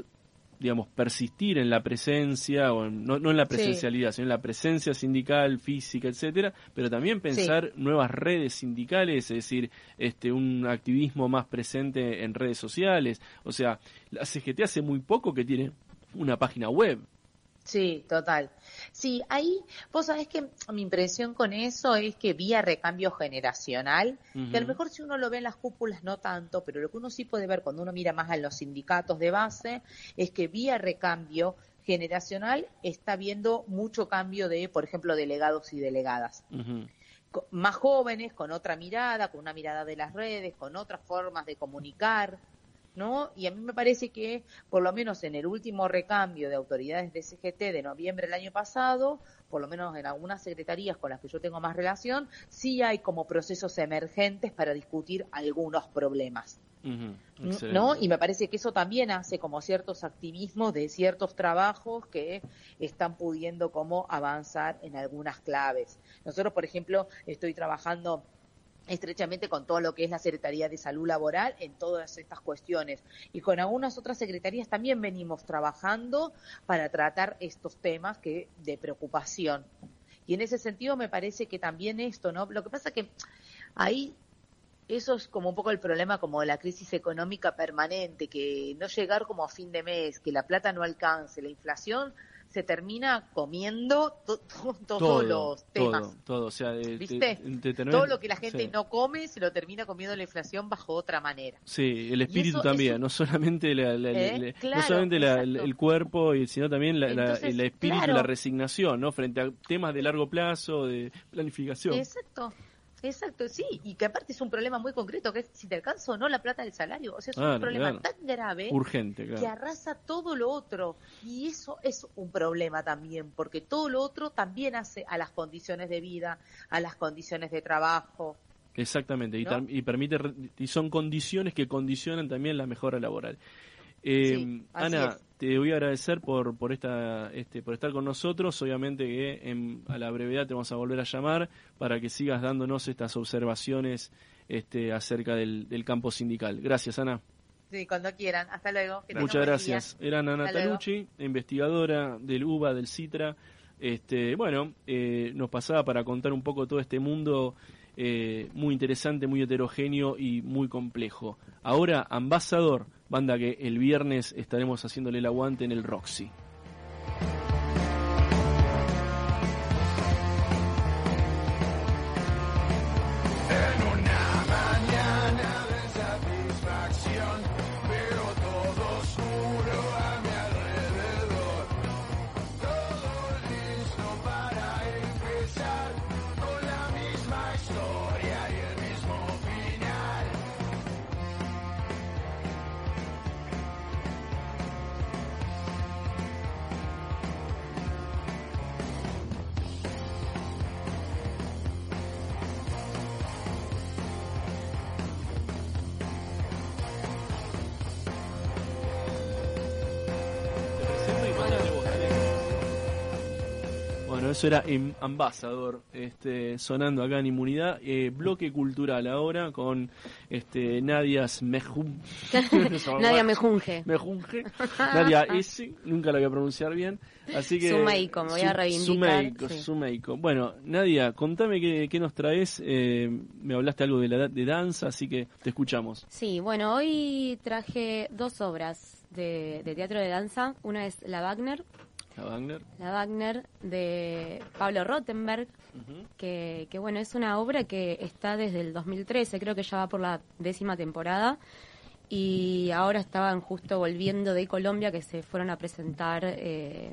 digamos, persistir en la presencia, o no, no en la presencialidad, sino en la presencia sindical, física, etcétera, pero también pensar nuevas redes sindicales, es decir, este un activismo más presente en redes sociales. O sea, la CGT hace muy poco que tiene una página web. Sí, total. Sí, ahí, vos sabés que mi impresión con eso es que vía recambio generacional, que a lo mejor si uno lo ve en las cúpulas no tanto, pero lo que uno sí puede ver cuando uno mira más a los sindicatos de base es que vía recambio generacional está viendo mucho cambio de, por ejemplo, delegados y delegadas. Más jóvenes, con otra mirada, con una mirada de las redes, con otras formas de comunicar, ¿no? Y a mí me parece que, por lo menos en el último recambio de autoridades de CGT de noviembre del año pasado, por lo menos en algunas secretarías con las que yo tengo más relación, sí hay como procesos emergentes para discutir algunos problemas. ¿no? Y me parece que eso también hace como ciertos activismos de ciertos trabajos que están pudiendo como avanzar en algunas claves. Nosotros, por ejemplo, estoy trabajando estrechamente con todo lo que es la Secretaría de Salud Laboral en todas estas cuestiones. Y con algunas otras secretarías también venimos trabajando para tratar estos temas que de preocupación. Y en ese sentido me parece que también esto, ¿no? Lo que pasa que ahí eso es como un poco el problema como la crisis económica permanente, que no llegar como a fin de mes, que la plata no alcance, la inflación se termina comiendo [LAUGHS] todos los temas. Todo, O sea, ¿viste? todo lo que la gente no come se lo termina comiendo la inflación bajo otra manera. Sí, el espíritu también, no solamente, ¿Eh? no solamente el cuerpo, sino también la, el espíritu, la resignación, ¿no? Frente a temas de largo plazo, de planificación. Exacto. Exacto, sí, y que aparte es un problema muy concreto, que es si te alcanza o no la plata del salario. O sea, es un problema tan grave Urgente, que arrasa todo lo otro. Y eso es un problema también, porque todo lo otro también hace a las condiciones de vida, a las condiciones de trabajo. Exactamente, y, y, permite, y son condiciones que condicionan también la mejora laboral. Eh, Ana, te voy a agradecer por por esta este por estar con nosotros. Obviamente que a la brevedad te vamos a volver a llamar para que sigas dándonos estas observaciones este acerca del, campo sindical. Gracias, Ana. Sí, cuando quieran. Hasta luego. Muchas gracias. Era Ana Talucci, investigadora del UBA, del CITRA. Este, bueno, eh, nos pasaba para contar un poco todo este mundo eh, muy interesante, muy heterogéneo y muy complejo. Ahora, Ambasador banda que el viernes estaremos haciéndole el aguante en el Roxy. Eso era Ambassador, este, sonando acá en Inmunidad. Eh, bloque cultural ahora con este, Mejun... Nadia Mejunge. [LAUGHS] Mejunge. Nadia [LAUGHS] S, nunca lo voy a pronunciar bien. Así que, Sumeiko, me voy a reivindicar. Sumeiko, Bueno, Nadia, contame qué, nos traes. Eh, me hablaste algo de, la, de danza, así que te escuchamos. Sí, bueno, hoy traje dos obras de, de teatro de danza. Una es La Wagner, la Wagner. La Wagner de Pablo Rottenberg, que, bueno, es una obra que está desde el 2013, creo que ya va por la décima temporada. Y ahora estaban justo volviendo de Colombia que se fueron a presentar eh,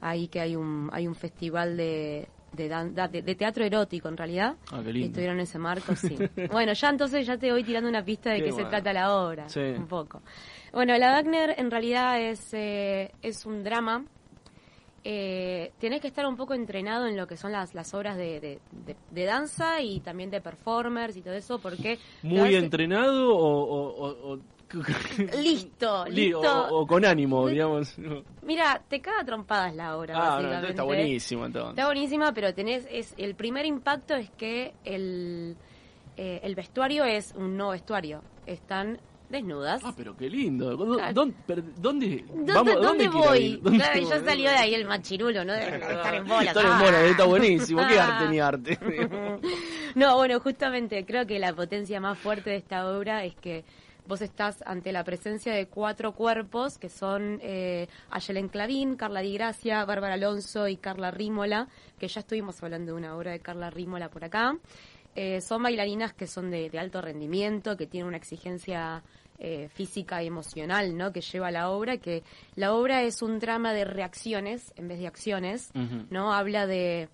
ahí que hay un, hay un festival de, de, teatro erótico en realidad. Ah, qué lindo. estuvieron en ese marco, sí. [LAUGHS] bueno, ya entonces ya te voy tirando una pista de qué, se trata la obra, un poco. Bueno, la Wagner en realidad es, eh, es un drama eh, tenés que estar un poco entrenado en lo que son las, las obras de, de, danza y también de performers y todo eso, porque... ¿Muy entrenado o, [LAUGHS] listo, listo. O, con ánimo, digamos. Mira, te caga trompadas la obra, ah, básicamente. está buenísimo entonces. Está buenísima, pero tenés, es, el primer impacto es que el, eh, el vestuario es un no vestuario. Están desnudas. Ah, pero qué lindo. ¿Dó- Claro. ¿Dónde, dónde, ¿Dónde, vamos- dónde quiere voy? ¿Dónde Claro, ya salió de ahí el machirulo, ¿no? De, estar en bola. Estar en Ah. bola, está buenísimo. ¿Qué arte ni arte? [LAUGHS] No, bueno, justamente creo que la potencia más fuerte de esta obra es que vos estás ante la presencia de cuatro cuerpos que son eh, Ayelen Clavín, Carla Di Gracia, Bárbara Alonso y Carla Rímola, que ya estuvimos hablando de una obra de Carla Rímola por acá. Eh, son bailarinas que son de, de alto rendimiento, que tienen una exigencia eh, física y emocional, ¿no? Que lleva la obra, que la obra es un drama de reacciones en vez de acciones. ¿no? Habla de,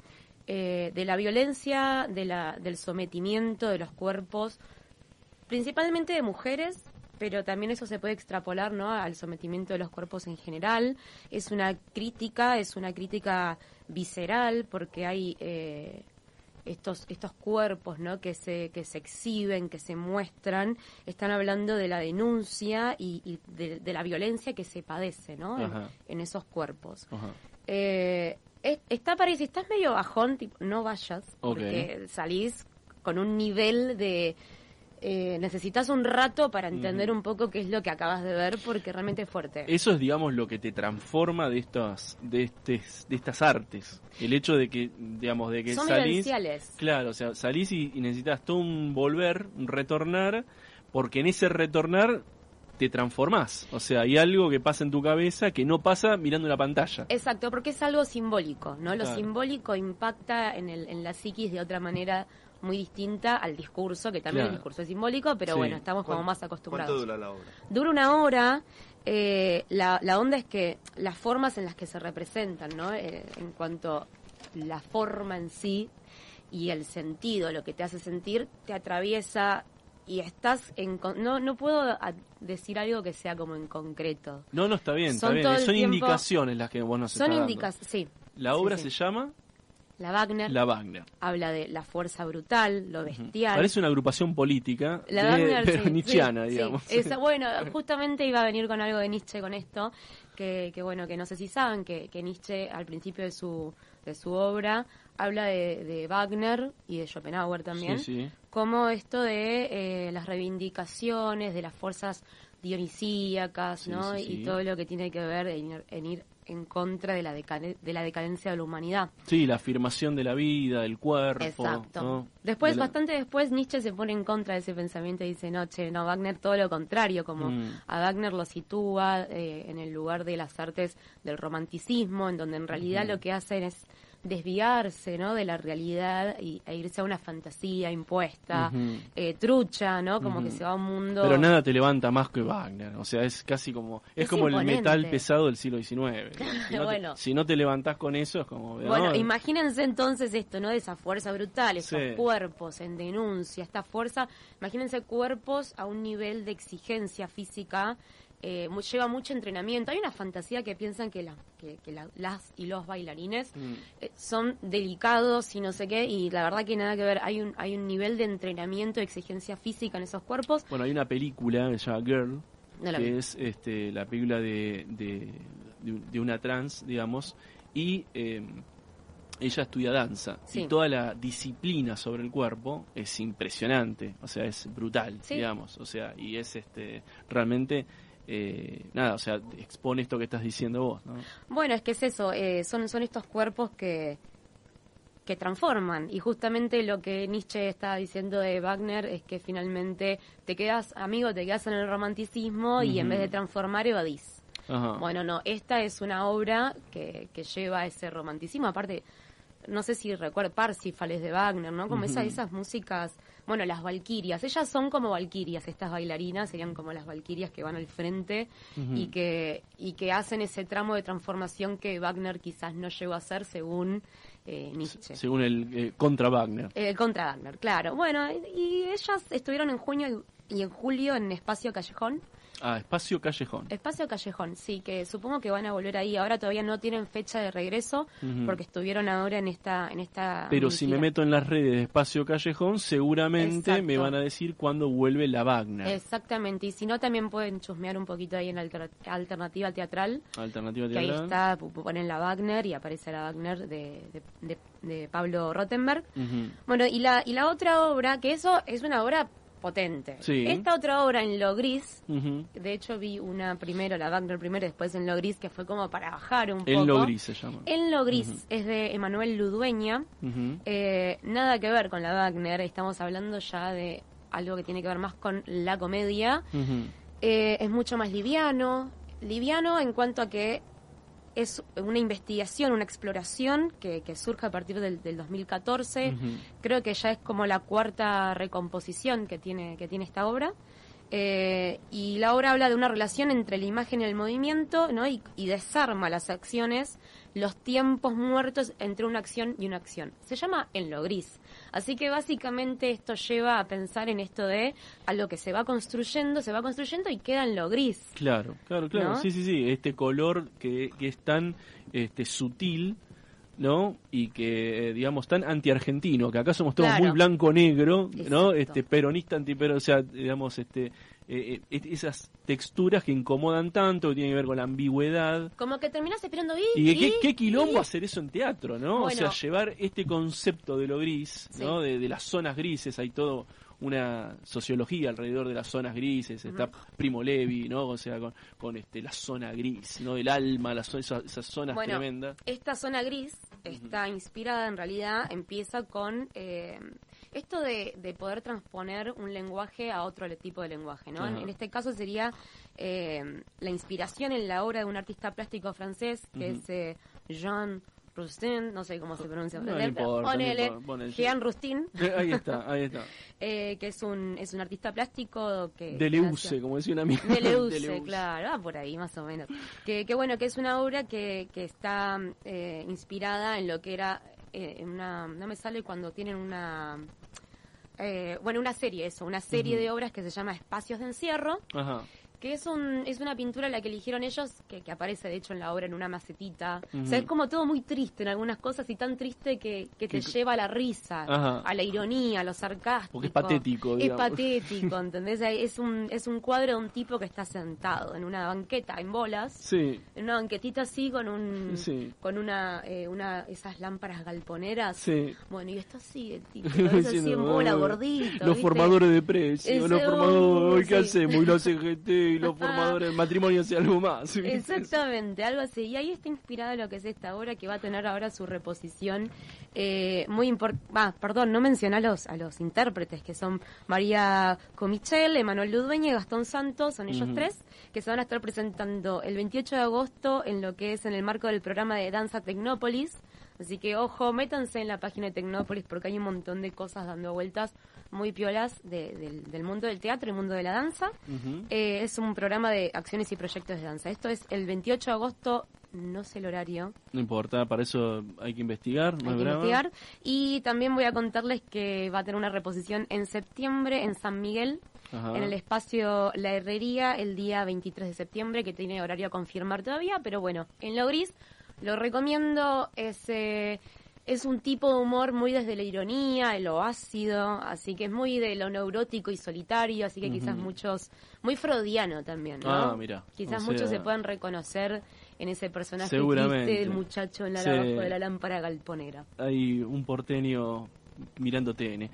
eh, de la violencia, de la, del sometimiento de los cuerpos, principalmente de mujeres, pero también eso se puede extrapolar, ¿no? Al sometimiento de los cuerpos en general. Es una crítica, es una crítica visceral, porque hay eh, estos estos cuerpos no que se que se exhiben que se muestran están hablando de la denuncia y, y de, de la violencia que se padece no en, esos cuerpos. Eh, es- está para si estás medio bajón tipo, no vayas porque salís con un nivel de eh, necesitas un rato para entender un poco qué es lo que acabas de ver porque realmente es fuerte Eso es, digamos, lo que te transforma de estas, de estes, de estas artes. El hecho de que, digamos, de que son salís. Claro, o sea, salís y, y necesitas todo un volver, un retornar, porque en ese retornar te transformás. O sea, hay algo que pasa en tu cabeza que no pasa mirando la pantalla. Exacto, porque es algo simbólico, ¿no? Lo Claro. simbólico impacta en, el, en la psiquis de otra manera muy distinta al discurso, que también Claro. el discurso es simbólico, pero Sí. bueno, estamos como ¿Cuánto- más acostumbrados. ¿Cuánto dura la obra? Dura una hora. eh, la, la onda es que las formas en las que se representan, ¿no? Eh, en cuanto la forma en sí y el sentido, lo que te hace sentir, te atraviesa y estás en... con- No, no puedo decir algo que sea como en concreto. No, no, está bien, está Son bien. todo el Son tiempo- indicaciones las que vos nos Son indicaciones, sí. La Sí, obra sí. se llama La Wagner La Wagner. habla de la fuerza brutal, lo bestial. Parece una agrupación política, La de- Wagner, [LAUGHS] pero sí, nietzscheana, sí, sí. digamos. Esa- [LAUGHS] bueno, justamente iba a venir con algo de Nietzsche con esto, que, que bueno, que no sé si saben, que, que Nietzsche al principio de su, de su obra habla de, de Wagner y de Schopenhauer también, Sí, sí. como esto de eh, las reivindicaciones, de las fuerzas dionisíacas, Sí, ¿no? sí, Y todo lo que tiene que ver en, ir- en ir en contra de la, de la decadencia de la humanidad. Sí, la afirmación de la vida, del cuerpo. Exacto. ¿no? Después, De la- bastante después, Nietzsche se pone en contra de ese pensamiento y dice, no, che, no, Wagner todo lo contrario, como Mm. a Wagner lo sitúa eh, en el lugar de las artes del romanticismo, en donde en realidad lo que hacen es desviarse, ¿no? De la realidad y, e irse a una fantasía impuesta, eh, trucha, ¿no? Como que se va a un mundo... Pero nada te levanta más que Wagner. O sea, es casi como. Es, Es como el metal pesado del siglo XIX. [LAUGHS] Si no, Bueno. te, si no te levantás con eso, es como. Bueno, ¿no? imagínense entonces esto, ¿no? De esa fuerza brutal, esos Sí. cuerpos en denuncia, esta fuerza, imagínense cuerpos a un nivel de exigencia física, eh, lleva mucho entrenamiento. Hay una fantasía que piensan que, la- que, que la- las y los bailarines Mm. eh, son delicados y no sé qué, y la verdad que nada que ver, hay un, hay un nivel de entrenamiento, de exigencia física en esos cuerpos. Bueno, hay una película que se llama Girl, No que vi. es este, la película de, de, de- de una trans, digamos, y eh, ella estudia danza. Sí. Y toda la disciplina sobre el cuerpo es impresionante, o sea, es brutal, Sí. digamos, o sea, y es este realmente. Eh, nada, o sea, expone esto que estás diciendo vos, ¿no? Bueno, es que es eso, eh, son, son estos cuerpos que, que transforman. Y justamente lo que Nietzsche está diciendo de Wagner es que finalmente te quedas, amigo, te quedas en el romanticismo y en vez de transformar evadís. Ajá. Bueno, no, esta es una obra que, que lleva ese romanticismo. Aparte, no sé si recuerdo Parsifales de Wagner, ¿no? Como esas, esas músicas, bueno, las valquirias. Ellas son como valquirias, estas bailarinas serían como las valquirias que van al frente y que y que hacen ese tramo de transformación que Wagner quizás no llegó a hacer según eh, Nietzsche. Según el eh, contra Wagner. Eh, contra Wagner, claro. Bueno, y, y ellas estuvieron en junio y, y en julio en Espacio Callejón. Ah, Espacio Callejón. Espacio Callejón, sí, que supongo que van a volver ahí. Ahora todavía no tienen fecha de regreso porque estuvieron ahora en esta en esta Pero si me meto en las redes de Espacio Callejón, seguramente Exacto. me van a decir cuándo vuelve la Wagner. Exactamente, y si no también pueden chusmear un poquito ahí en alter- alternativa teatral, Alternativa que ahí teatral. está, ponen la Wagner y aparece la Wagner de, de, de- de Pablo Rottenberg. Bueno, y la, y la otra obra, que eso es una obra potente. Sí. Esta otra obra en lo gris, de hecho vi una primero, la Wagner primero, después en lo gris, que fue como para bajar un poco. En lo gris se llama. En lo gris es de Emanuel Ludueña. Eh, nada que ver con la Wagner, estamos hablando ya de algo que tiene que ver más con la comedia. Eh, es mucho más liviano, liviano en cuanto a que es una investigación, una exploración que, que surge a partir del, del 2014. Ujú. Creo que ya es como la cuarta recomposición que tiene, que tiene esta obra. Eh, y la obra habla de una relación entre la imagen y el movimiento, ¿no? Y, y desarma las acciones, los tiempos muertos entre una acción y una acción. Se llama en lo gris. Así que básicamente esto lleva a pensar en esto de a lo que se va construyendo, se va construyendo y queda en lo gris. Claro, claro, claro. ¿No? Sí, sí, sí. Este color que, que es tan este, sutil, ¿no? Y que, eh, digamos, tan anti-argentino, que acá somos todos Claro. muy blanco-negro, ¿no? Este, peronista, antipero, o sea, digamos, este, eh, eh, esas texturas que incomodan tanto, que tienen que ver con la ambigüedad. Como que terminas esperando y, Y qué, quilombo y- hacer eso en teatro, ¿no? o sea, llevar este concepto de lo gris, ¿no? De las zonas grises, hay todo una sociología alrededor de las zonas grises, está Primo Levi, ¿no? O sea, con, con este la zona gris, ¿no? El alma, las, esas, esas zonas Bueno, tremendas. Esta zona gris está inspirada, en realidad, empieza con eh, esto de, de poder transponer un lenguaje a otro tipo de lenguaje, ¿no? En, este caso sería eh, la inspiración en la obra de un artista plástico francés que es eh, Jean Rustin, no sé cómo se pronuncia, No importa, ponele. Jean Rustin, [LAUGHS] ahí está, ahí está. [LAUGHS] eh, que es un, es un artista plástico que... Deleuze, como decía una amiga. Deleuze, [LAUGHS] Deleuze. claro, ah, por ahí más o menos. Que, que bueno, que es una obra que, que está eh, inspirada en lo que era eh, una, no me sale cuando tienen una, eh, bueno, una serie, eso, una serie de obras que se llama Espacios de Encierro, Ajá. Que es un es una pintura la que eligieron ellos, que, que aparece de hecho en la obra en una macetita. O sea, es como todo muy triste en algunas cosas y tan triste que, que te Que- lleva a la risa, Ajá. a la ironía, a lo sarcástico. Porque es patético, Es digamos. patético, [LAUGHS] ¿entendés? Es un, es un cuadro de un tipo que está sentado en una banqueta en bolas, Sí, en una banquetita así con un Sí. con una, eh, una esas lámparas galponeras. sí. Bueno, y esto así, el tipo, [LAUGHS] eso así en bola, "Ah, gordito. Los ¿viste? formadores de precio, los formadores, uh, ¿qué hacemos? Y los [LAUGHS] CGT y los formadores del matrimonio y algo más. Exactamente, algo así. Y ahí está inspirada lo que es esta obra que va a tener ahora su reposición eh, muy importante. perdón, no mencioné a los, a los intérpretes que son María Comichel, Emanuel Ludveña y Gastón Santos, son ellos tres, que se van a estar presentando el 28 de agosto en lo que es en el marco del programa de Danza Tecnópolis. Así que ojo, métanse en la página de Tecnópolis porque hay un montón de cosas dando vueltas muy piolas de- del, del mundo del teatro y mundo de la danza. Ujú. Eh, es un programa de acciones y proyectos de danza. Esto es el 28 de agosto, no sé el horario, No importa, para eso hay que investigar. no hay es que brava. investigar. Y también voy a contarles que va a tener una reposición en septiembre en San Miguel, Ajá. en el espacio La Herrería, el día 23 de septiembre, que tiene horario a confirmar todavía, pero bueno, en lo gris lo recomiendo. Es, eh, es un tipo de humor muy desde la ironía, lo ácido, así que es muy de lo neurótico y solitario, así que quizás muchos, muy freudiano también, ¿no? Ah, mira, Quizás o muchos sea- se puedan reconocer en ese personaje triste del muchacho en la Sí. de la lámpara galponera. Hay un porteño mirando TN.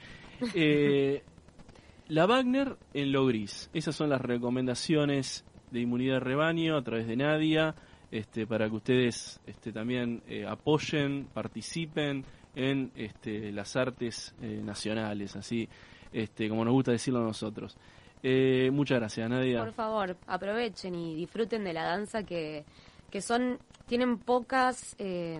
Eh, [LAUGHS] la Wagner en lo gris. Esas son las recomendaciones de inmunidad de rebaño a través de Nadia, este, para que ustedes este, también eh, apoyen, participen en este, las artes eh, nacionales, así este, como nos gusta decirlo a nosotros. Eh, muchas gracias, Nadia. Por favor, aprovechen y disfruten de la danza que, que son, tienen pocas, eh,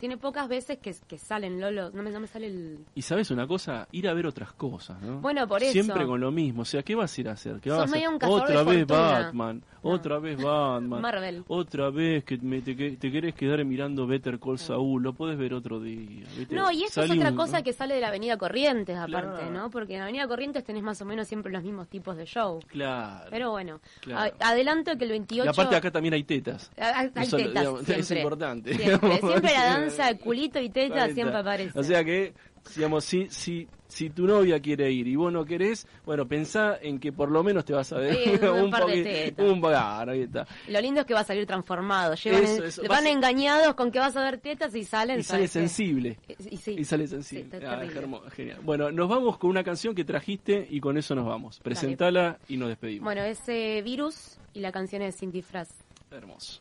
tiene pocas veces que, que salen, Lolo, no me, no me sale el... Y sabes una cosa, ir a ver otras cosas, ¿no? Bueno, por eso. Siempre con lo mismo, o sea, ¿qué vas a ir a hacer? ¿Qué vas Sos a hacer? un Otra vez fortuna. Batman, No. otra vez [LAUGHS] Batman, Marvel. otra vez que me- te, que- te querés quedar mirando Better Call Saul, lo podés ver otro día. ¿viste? No, y esto es otra un- cosa que sale de la Avenida Corrientes, aparte, Claro. ¿no? Porque en la Avenida Corrientes tenés más o menos siempre los mismos tipos de show. Claro. Pero bueno, Claro. a- adelanto que el 28... y aparte acá también hay tetas. Hay Eso, tetas, digamos, es importante. Siempre, siempre la. Danza de culito y teta siempre aparece. O sea que, digamos, si, si si tu novia quiere ir y vos no querés, bueno, pensá en que por lo menos te vas a ver Sí, un [LAUGHS] par de tetas. un claro, ahí está. Lo lindo es que va a salir transformado. Llevan Eso, en- eso. van engañados con que vas a ver tetas y salen. Y sale sensible. Y, sí. Y sale sensible. Sí, Ah, terrible. hermo- genial. Bueno, nos vamos con una canción que trajiste y con eso nos vamos. Presentala y nos despedimos. Bueno, ese virus y la canción es Sin disfraz. Hermoso.